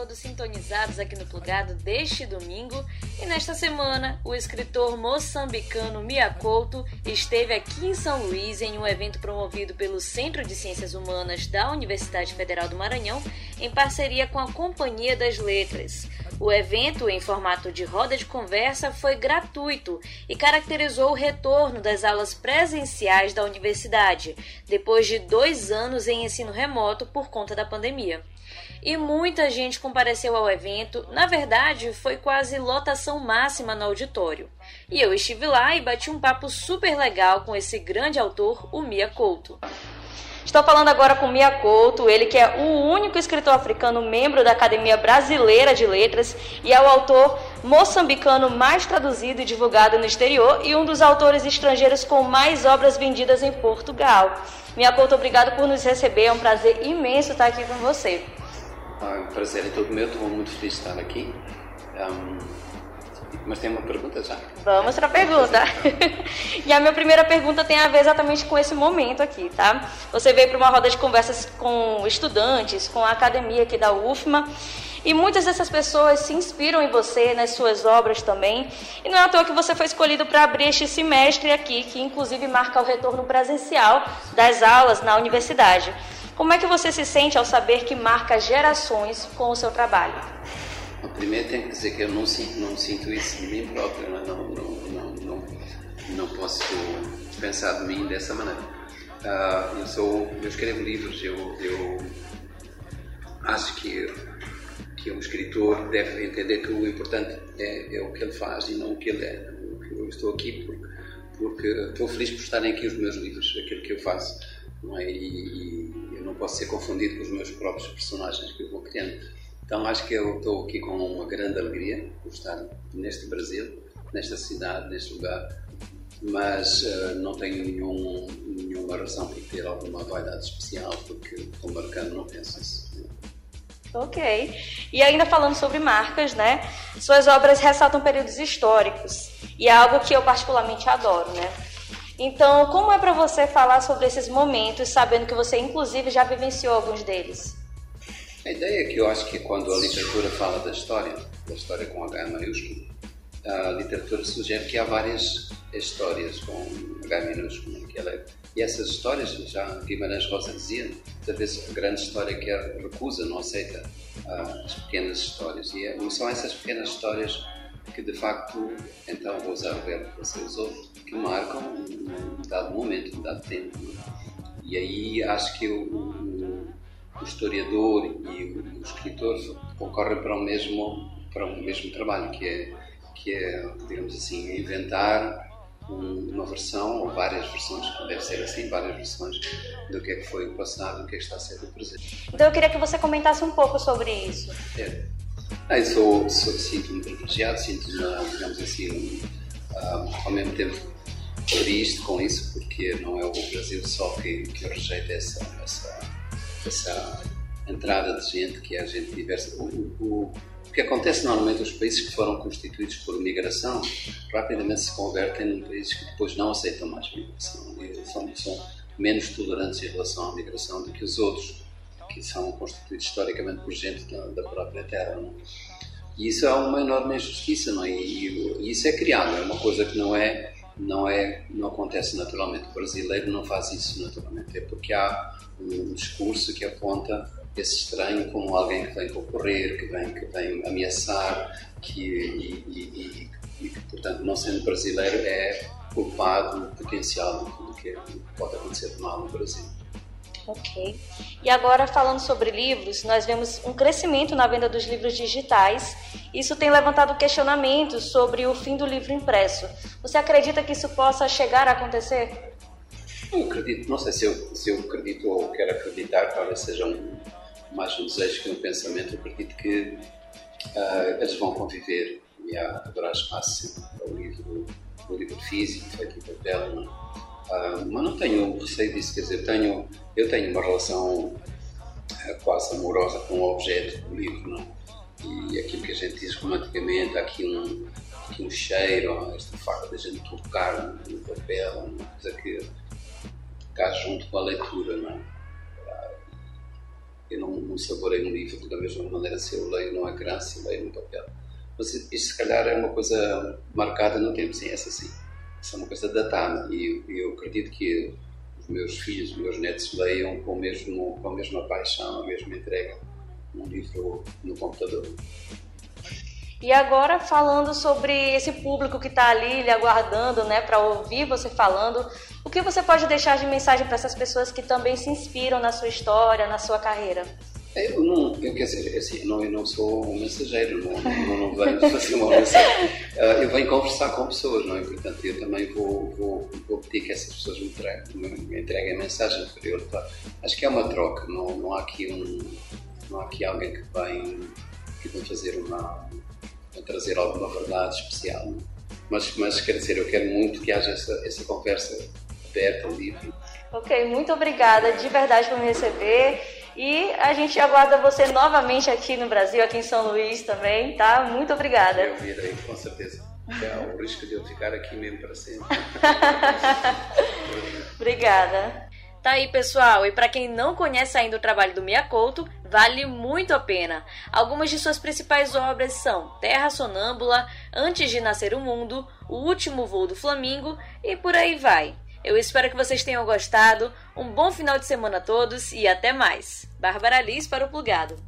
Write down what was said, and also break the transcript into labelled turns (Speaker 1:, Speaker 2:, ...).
Speaker 1: todos sintonizados aqui no Plugado deste domingo. E nesta semana, o escritor moçambicano Mia Couto esteve aqui em São Luís em um evento promovido pelo Centro de Ciências Humanas da Universidade Federal do Maranhão, em parceria com a Companhia das Letras. O evento, em formato de roda de conversa, foi gratuito e caracterizou o retorno das aulas presenciais da universidade, depois de dois anos em ensino remoto por conta da pandemia. E muita gente compareceu ao evento, na verdade, foi quase lotação máxima no auditório. E eu estive lá e bati um papo super legal com esse grande autor, o Mia Couto. Estou falando agora com Mia Couto, ele que é o único escritor africano membro da Academia Brasileira de Letras e é o autor moçambicano mais traduzido e divulgado no exterior e um dos autores estrangeiros com mais obras vendidas em Portugal. Mia Couto, obrigado por nos receber, é um prazer imenso estar aqui com você.
Speaker 2: Ah, o prazer é todo meu, estou muito feliz de estar aqui. Um, mas tem uma pergunta já?
Speaker 1: Vamos para a pergunta. e a minha primeira pergunta tem a ver exatamente com esse momento aqui, tá? Você veio para uma roda de conversas com estudantes, com a academia aqui da UFMA, e muitas dessas pessoas se inspiram em você, nas suas obras também. E não é à toa que você foi escolhido para abrir este semestre aqui, que inclusive marca o retorno presencial das aulas na universidade. Como é que você se sente ao saber que marca gerações com o seu trabalho?
Speaker 2: Primeiro tenho que dizer que eu não sinto, não sinto isso de mim próprio, não, não, não, não, não posso pensar de mim dessa maneira. Uh, eu, sou, eu escrevo livros, eu, eu acho que, que um escritor deve entender que o importante é, é o que ele faz e não o que ele é. Eu estou aqui porque, porque estou feliz por estarem aqui os meus livros, aquilo que eu faço. Não é? e, e eu não posso ser confundido com os meus próprios personagens que eu vou criando. Então acho que eu estou aqui com uma grande alegria por estar neste Brasil, nesta cidade, neste lugar, mas uh, não tenho nenhum, nenhuma razão para ter alguma vaidade especial, porque como marcando não penso isso.
Speaker 1: Ok. E ainda falando sobre marcas, né? Suas obras ressaltam períodos históricos e é algo que eu particularmente adoro, né? Então, como é para você falar sobre esses momentos, sabendo que você inclusive já vivenciou alguns deles?
Speaker 2: A ideia é que eu acho que quando a literatura fala da história, da história com H maiúsculo, a literatura sugere que há várias histórias com H minúsculo. Que ela, e essas histórias, já Guimarães Rosa dizia, talvez a grande história que recusa, não aceita uh, as pequenas histórias. E é, são essas pequenas histórias que, de facto, então vou usar o verbo que você usou, que marcam um dado momento, um dado tempo. E aí acho que o, o historiador e o, escritor concorrem para o mesmo para o mesmo trabalho que é que é digamos assim inventar uma versão ou várias versões, deve ser assim, várias versões do que é que foi o passado e do que é que está a ser o presente.
Speaker 1: Então eu queria que você comentasse um pouco sobre isso.
Speaker 2: É. Ah, eu sou, sou, sinto-me privilegiado, sinto-me, digamos assim, um, um, ao mesmo tempo triste com isso, porque não é o Brasil só que, que rejeita essa, essa essa entrada de gente que é gente diversa. O, o, o, que acontece normalmente, os países que foram constituídos por migração rapidamente se convertem num país que depois não aceitam mais migração e são, são menos tolerantes em relação à migração do que os outros que são constituídos historicamente por gente da, da própria terra. Não? E isso é uma enorme injustiça, não é? E, e, isso é criado, é uma coisa que não é, não é, não acontece naturalmente. O brasileiro não faz isso naturalmente, é porque há um discurso que aponta esse estranho como alguém que vem concorrer, que vem, que vem ameaçar, que, e, e, e, e portanto, não sendo brasileiro, é culpado potencial tudo que pode acontecer de mal no Brasil.
Speaker 1: Ok. E agora, falando sobre livros, nós vemos um crescimento na venda dos livros digitais. Isso tem levantado questionamentos sobre o fim do livro impresso. Você acredita que isso possa chegar a acontecer?
Speaker 2: Eu acredito, não sei se eu, se eu acredito ou quero acreditar, talvez seja um, mais um desejo que um pensamento. Eu acredito que uh, eles vão conviver e haverá espaço para o livro, o livro físico, feito em papel. Não? Uh, mas não tenho receio disso, quer dizer, eu tenho, eu tenho uma relação uh, quase amorosa com o objeto do livro. Não? E aquilo que a gente diz romanticamente, há aqui um, aqui um cheiro, este facto de a gente tocar no papel, uma coisa que ficar junto com a leitura, não é? eu não, não saborei um livro da mesma maneira se eu leio numa criança e leio no papel. Mas isto, se calhar, é uma coisa marcada no tempo, sim, essa sim. Isso é uma coisa datada e eu, eu acredito que os meus filhos, os meus netos leiam com, mesmo, com a mesma paixão, a mesma entrega um livro no computador.
Speaker 1: E agora falando sobre esse público que está ali lhe aguardando, né, para ouvir você falando, o que você pode deixar de mensagem para essas pessoas que também se inspiram na sua história, na sua carreira?
Speaker 2: Eu não, eu quer dizer, assim, não, eu não sou um mensageiro, não, não, não venho fazer uma mensagem. Uh, eu venho conversar com pessoas, não é? Portanto, eu também vou, vou, vou pedir que essas pessoas me entreguem, me entreguem a mensagem para eu. Acho que é uma troca, não, não há aqui um, não há aqui alguém que vem, que vem fazer uma, trazer alguma verdade especial. Mas, mas quer dizer, eu quero muito que haja essa, essa conversa aberta, livre.
Speaker 1: Ok, muito obrigada de verdade por me receber. E a gente aguarda você novamente aqui no Brasil, aqui em São Luís também, tá? Muito obrigada.
Speaker 2: Eu virei, com certeza. É o risco de eu ficar aqui mesmo para sempre.
Speaker 1: obrigada. Tá aí, pessoal. E para quem não conhece ainda o trabalho do Mia Couto, vale muito a pena. Algumas de suas principais obras são Terra Sonâmbula, Antes de Nascer o Mundo, O Último Voo do Flamingo e por aí vai. Eu espero que vocês tenham gostado. Um bom final de semana a todos e até mais. Bárbara Liz para o Plugado.